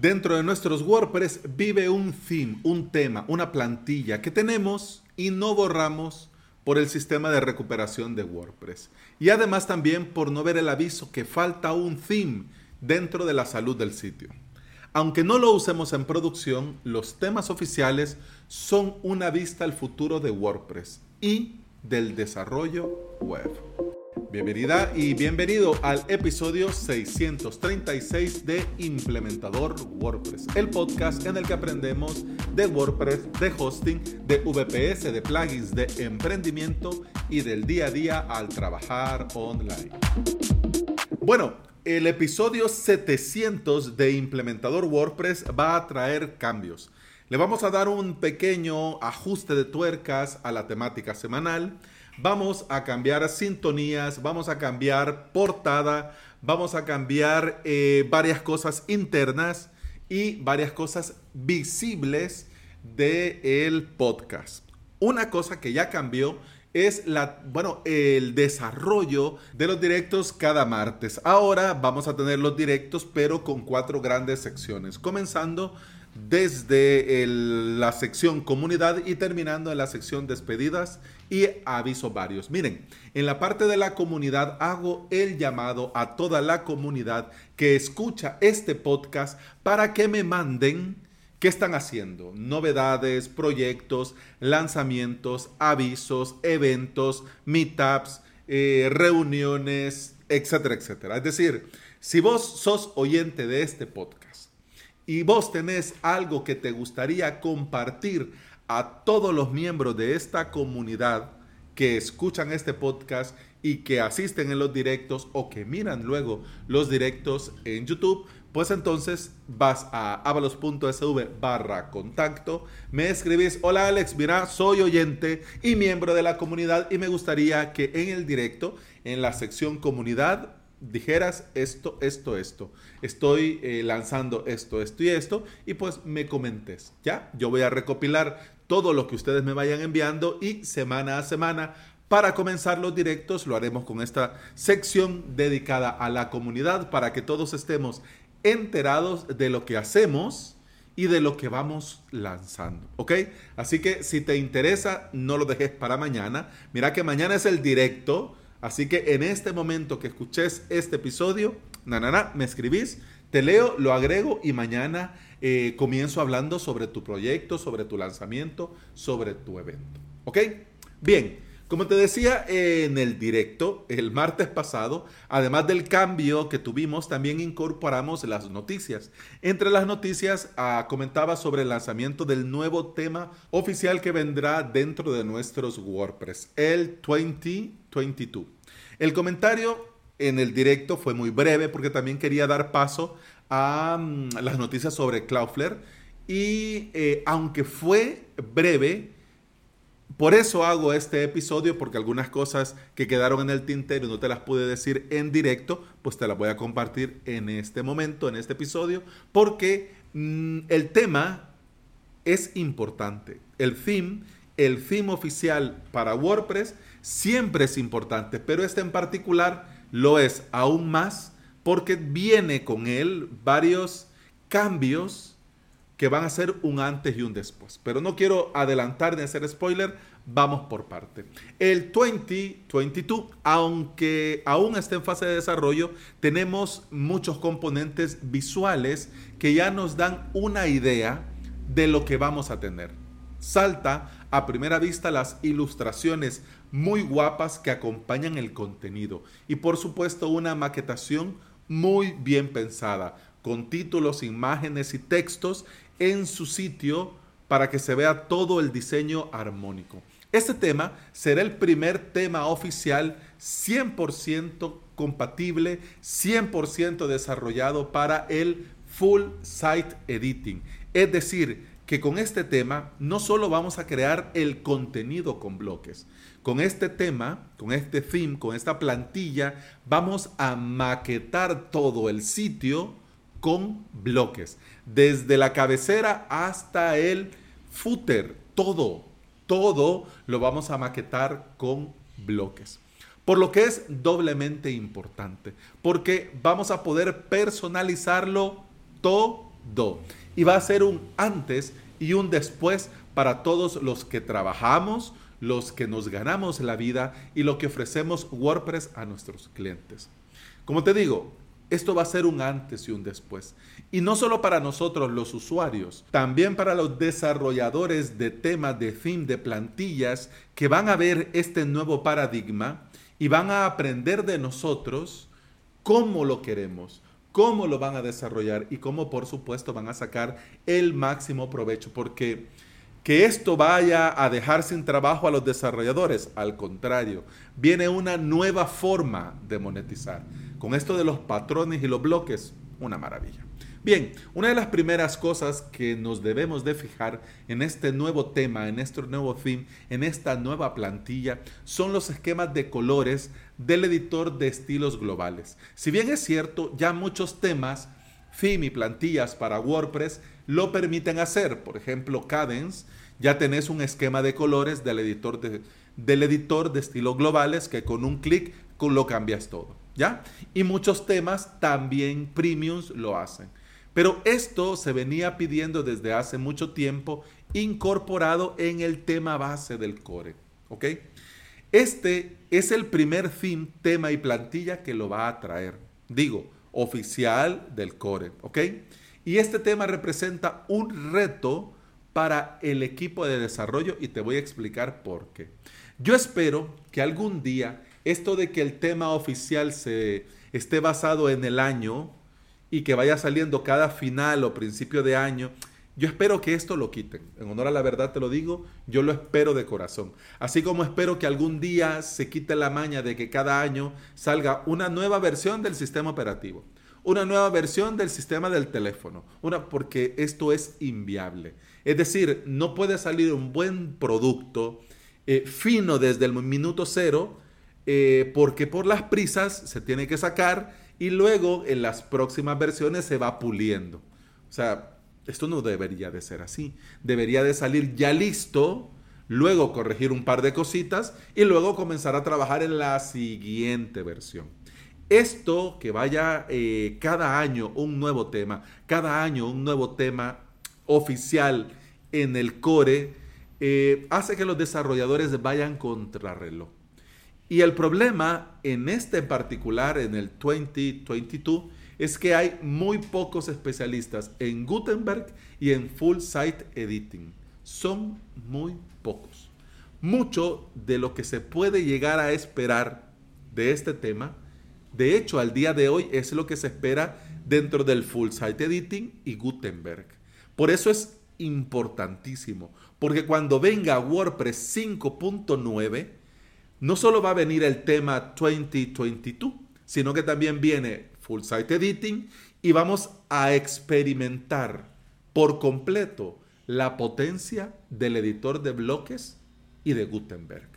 Dentro de nuestros WordPress vive un theme, un tema, una plantilla que tenemos y no borramos por el sistema de recuperación de WordPress. Y además también por no ver el aviso que falta un theme dentro de la salud del sitio. Aunque no lo usemos en producción, los temas oficiales son una vista al futuro de WordPress y del desarrollo web. Bienvenida y bienvenido al episodio 636 de Implementador WordPress, el podcast en el que aprendemos de WordPress, de hosting, de VPS, de plugins, de emprendimiento y del día a día al trabajar online. Bueno, el episodio 700 de Implementador WordPress va a traer cambios. Le vamos a dar un pequeño ajuste de tuercas a la temática semanal vamos a cambiar sintonías, vamos a cambiar portada, vamos a cambiar eh, varias cosas internas y varias cosas visibles del el podcast. Una cosa que ya cambió es la, bueno, el desarrollo de los directos cada martes. Ahora vamos a tener los directos, pero con cuatro grandes secciones, comenzando desde la sección comunidad y terminando en la sección despedidas y aviso varios. Miren, en la parte de la comunidad hago el llamado a toda la comunidad que escucha este podcast para que me manden qué están haciendo, novedades, proyectos, lanzamientos, avisos, eventos, meetups, eh, reuniones, etcétera, etcétera. Es decir, si vos sos oyente de este podcast, y vos tenés algo que te gustaría compartir a todos los miembros de esta comunidad que escuchan este podcast y que asisten en los directos o que miran luego los directos en YouTube, pues entonces vas a avalos.sv barra contacto, me escribís, hola Alex, mira, soy oyente y miembro de la comunidad y me gustaría que en el directo, en la sección comunidad, dijeras esto, esto, esto. Estoy eh, lanzando esto, esto y esto. Y pues me comentes, ¿ya? Yo voy a recopilar todo lo que ustedes me vayan enviando y semana a semana. Para comenzar los directos lo haremos con esta sección dedicada a la comunidad para que todos estemos enterados de lo que hacemos y de lo que vamos lanzando, ¿ok? Así que si te interesa, no lo dejes para mañana. Mira que mañana es el directo Así que en este momento que escuches este episodio, na, me escribís, te leo, lo agrego y mañana eh, comienzo hablando sobre tu proyecto, sobre tu lanzamiento, sobre tu evento. ¿Ok? Bien, como te decía en el directo el martes pasado, además del cambio que tuvimos, también incorporamos las noticias. Entre las noticias ah, comentaba sobre el lanzamiento del nuevo tema oficial que vendrá dentro de nuestros WordPress, el 2022. El comentario en el directo fue muy breve porque también quería dar paso a mm, las noticias sobre Cloudflare y eh, aunque fue breve, por eso hago este episodio, porque algunas cosas que quedaron en el tintero y no te las pude decir en directo, pues te las voy a compartir en este momento, en este episodio, porque mm, el tema es importante. El theme, el theme oficial para WordPress siempre es importante, pero este en particular lo es aún más porque viene con él varios cambios que van a ser un antes y un después. Pero no quiero adelantar ni hacer spoiler, vamos por parte. El 2022, aunque aún está en fase de desarrollo, tenemos muchos componentes visuales que ya nos dan una idea de lo que vamos a tener. Salta a primera vista las ilustraciones muy guapas que acompañan el contenido y por supuesto una maquetación muy bien pensada con títulos, imágenes y textos en su sitio para que se vea todo el diseño armónico. Este tema será el primer tema oficial 100% compatible, 100% desarrollado para el Full Site Editing. Es decir, que con este tema no solo vamos a crear el contenido con bloques, con este tema, con este theme, con esta plantilla, vamos a maquetar todo el sitio con bloques, desde la cabecera hasta el footer, todo, todo lo vamos a maquetar con bloques. Por lo que es doblemente importante, porque vamos a poder personalizarlo todo Do. Y va a ser un antes y un después para todos los que trabajamos, los que nos ganamos la vida y lo que ofrecemos WordPress a nuestros clientes. Como te digo, esto va a ser un antes y un después. Y no solo para nosotros los usuarios, también para los desarrolladores de temas de theme, de plantillas, que van a ver este nuevo paradigma y van a aprender de nosotros cómo lo queremos, cómo lo van a desarrollar y cómo por supuesto van a sacar el máximo provecho. Porque que esto vaya a dejar sin trabajo a los desarrolladores, al contrario, viene una nueva forma de monetizar. Con esto de los patrones y los bloques, una maravilla. Bien, una de las primeras cosas que nos debemos de fijar en este nuevo tema, en este nuevo theme, en esta nueva plantilla, son los esquemas de colores del editor de estilos globales. Si bien es cierto, ya muchos temas, theme y plantillas para WordPress lo permiten hacer. Por ejemplo, Cadence, ya tenés un esquema de colores del editor de, del editor de estilos globales que con un clic lo cambias todo. ¿Ya? Y muchos temas también premiums lo hacen. Pero esto se venía pidiendo desde hace mucho tiempo incorporado en el tema base del core. ¿Ok? Este es el primer tema y plantilla que lo va a traer. Digo, oficial del core. ¿Ok? Y este tema representa un reto para el equipo de desarrollo y te voy a explicar por qué. Yo espero que algún día esto de que el tema oficial se esté basado en el año y que vaya saliendo cada final o principio de año, yo espero que esto lo quiten. En honor a la verdad te lo digo, yo lo espero de corazón. Así como espero que algún día se quite la maña de que cada año salga una nueva versión del sistema operativo, una nueva versión del sistema del teléfono, una porque esto es inviable. Es decir, no puede salir un buen producto eh, fino desde el minuto cero eh, porque por las prisas se tiene que sacar y luego en las próximas versiones se va puliendo. O sea, esto no debería de ser así. Debería de salir ya listo, luego corregir un par de cositas y luego comenzar a trabajar en la siguiente versión. Esto que vaya eh, cada año un nuevo tema, cada año un nuevo tema oficial en el core, eh, hace que los desarrolladores vayan contrarreloj. Y el problema en este en particular, en el 2022, es que hay muy pocos especialistas en Gutenberg y en Full Site Editing. Son muy pocos. Mucho de lo que se puede llegar a esperar de este tema, de hecho al día de hoy es lo que se espera dentro del Full Site Editing y Gutenberg. Por eso es importantísimo, porque cuando venga WordPress 5.9, no solo va a venir el tema 2022, sino que también viene Full Site Editing y vamos a experimentar por completo la potencia del editor de bloques y de Gutenberg.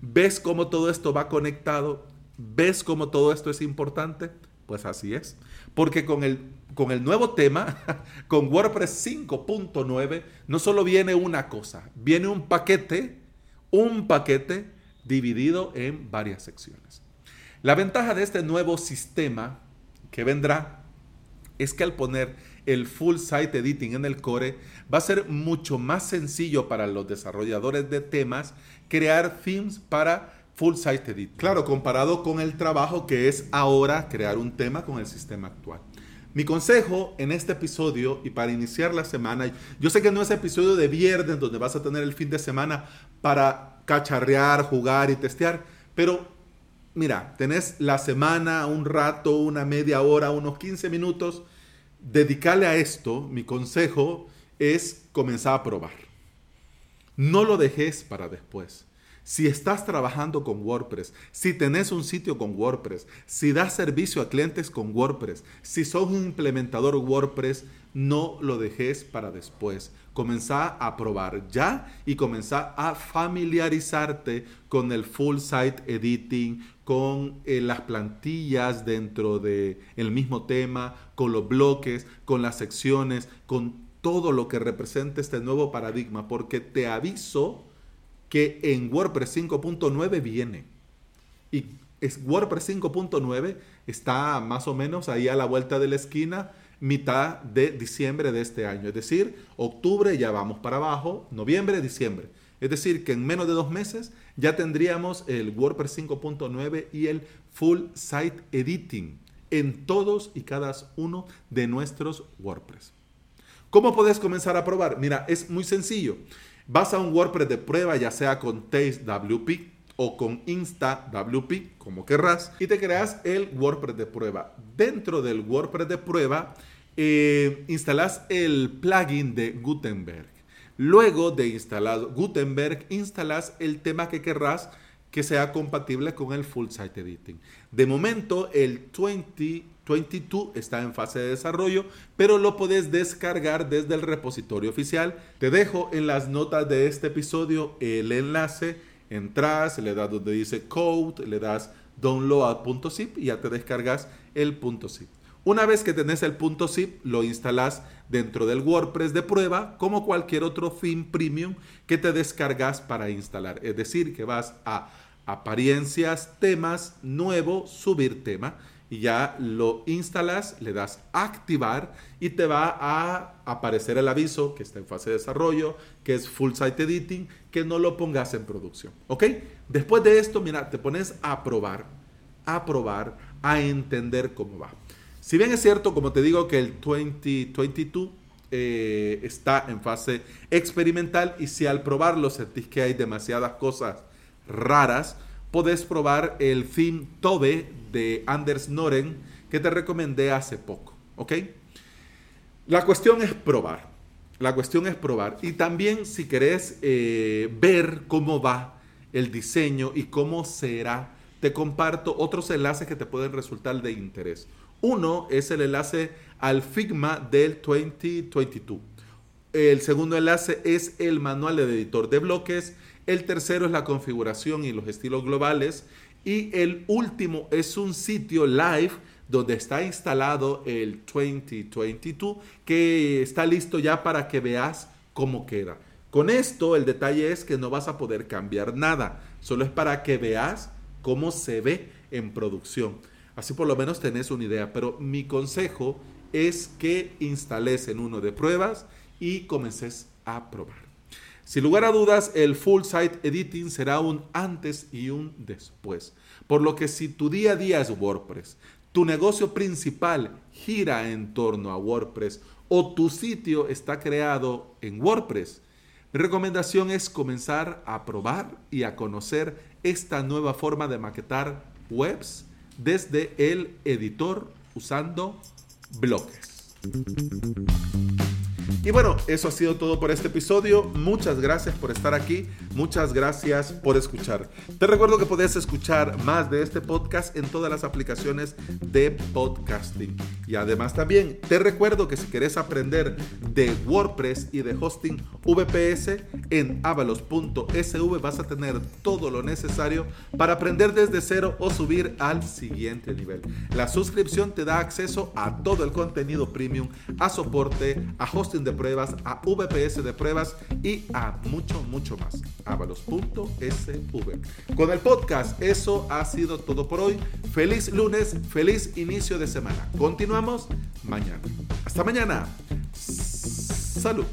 ¿Ves cómo todo esto va conectado? ¿Ves cómo todo esto es importante? Pues así es. Porque con el, con el nuevo tema, con WordPress 5.9, no solo viene una cosa, viene un paquete, un paquete dividido en varias secciones. La ventaja de este nuevo sistema que vendrá es que al poner el full site editing en el core va a ser mucho más sencillo para los desarrolladores de temas crear themes para full site editing. Claro, comparado con el trabajo que es ahora crear un tema con el sistema actual. Mi consejo en este episodio y para iniciar la semana, yo sé que no es episodio de viernes donde vas a tener el fin de semana para cacharrear, jugar y testear. Pero mira, tenés la semana, un rato, una media hora, unos 15 minutos. Dedicarle a esto, mi consejo es comenzar a probar. No lo dejes para después. Si estás trabajando con WordPress, si tenés un sitio con WordPress, si das servicio a clientes con WordPress, si sos un implementador WordPress, no lo dejes para después. Comenzá a probar ya y comenzá a familiarizarte con el full site editing, con eh, las plantillas dentro del el mismo tema, con los bloques, con las secciones, con todo lo que representa este nuevo paradigma, porque te aviso que en WordPress 5.9 viene. Y es WordPress 5.9 está más o menos ahí a la vuelta de la esquina mitad de diciembre de este año. Es decir, octubre ya vamos para abajo, noviembre, diciembre. Es decir, que en menos de dos meses ya tendríamos el WordPress 5.9 y el Full Site Editing en todos y cada uno de nuestros WordPress. ¿Cómo puedes comenzar a probar? Mira, es muy sencillo. Vas a un WordPress de prueba, ya sea con TasteWP o con InstaWP, como querrás, y te creas el WordPress de prueba. Dentro del WordPress de prueba, eh, instalas el plugin de Gutenberg. Luego de instalado Gutenberg, instalas el tema que querrás que sea compatible con el Full Site Editing. De momento, el 2022 está en fase de desarrollo, pero lo puedes descargar desde el repositorio oficial. Te dejo en las notas de este episodio el enlace. Entras, le das donde dice code, le das download.zip y ya te descargas el .zip. Una vez que tenés el .zip, lo instalas dentro del WordPress de prueba como cualquier otro theme premium que te descargas para instalar. Es decir, que vas a apariencias, temas, nuevo, subir tema y ya lo instalas, le das activar y te va a aparecer el aviso que está en fase de desarrollo, que es full site editing, que no lo pongas en producción. ¿Ok? Después de esto, mira, te pones a probar, a probar, a entender cómo va. Si bien es cierto, como te digo, que el 2022 eh, está en fase experimental y si al probarlo sentís que hay demasiadas cosas raras, podés probar el theme Tobe de Anders Noren que te recomendé hace poco. ¿Ok? La cuestión es probar. La cuestión es probar. Y también si querés eh, ver cómo va el diseño y cómo será, te comparto otros enlaces que te pueden resultar de interés. Uno es el enlace al Figma del 2022. El segundo enlace es el manual de editor de bloques. El tercero es la configuración y los estilos globales. Y el último es un sitio live donde está instalado el 2022 que está listo ya para que veas cómo queda. Con esto el detalle es que no vas a poder cambiar nada. Solo es para que veas cómo se ve en producción. Así por lo menos tenés una idea. Pero mi consejo es que instales en uno de pruebas y comences a probar. Sin lugar a dudas, el full site editing será un antes y un después. Por lo que si tu día a día es WordPress, tu negocio principal gira en torno a WordPress o tu sitio está creado en WordPress, mi recomendación es comenzar a probar y a conocer esta nueva forma de maquetar webs desde el editor usando bloques. Y bueno, eso ha sido todo por este episodio. Muchas gracias por estar aquí. Muchas gracias por escuchar. Te recuerdo que puedes escuchar más de este podcast en todas las aplicaciones de podcasting. Y además también te recuerdo que si quieres aprender de WordPress y de hosting VPS en avalos.sv vas a tener todo lo necesario para aprender desde cero o subir al siguiente nivel. La suscripción te da acceso a todo el contenido premium, a soporte, a hosting de pruebas, a VPS de pruebas y a mucho, mucho más avalos.sv. Con el podcast, eso ha sido todo por hoy. Feliz lunes, feliz inicio de semana. Continuamos mañana. Hasta mañana. Salud.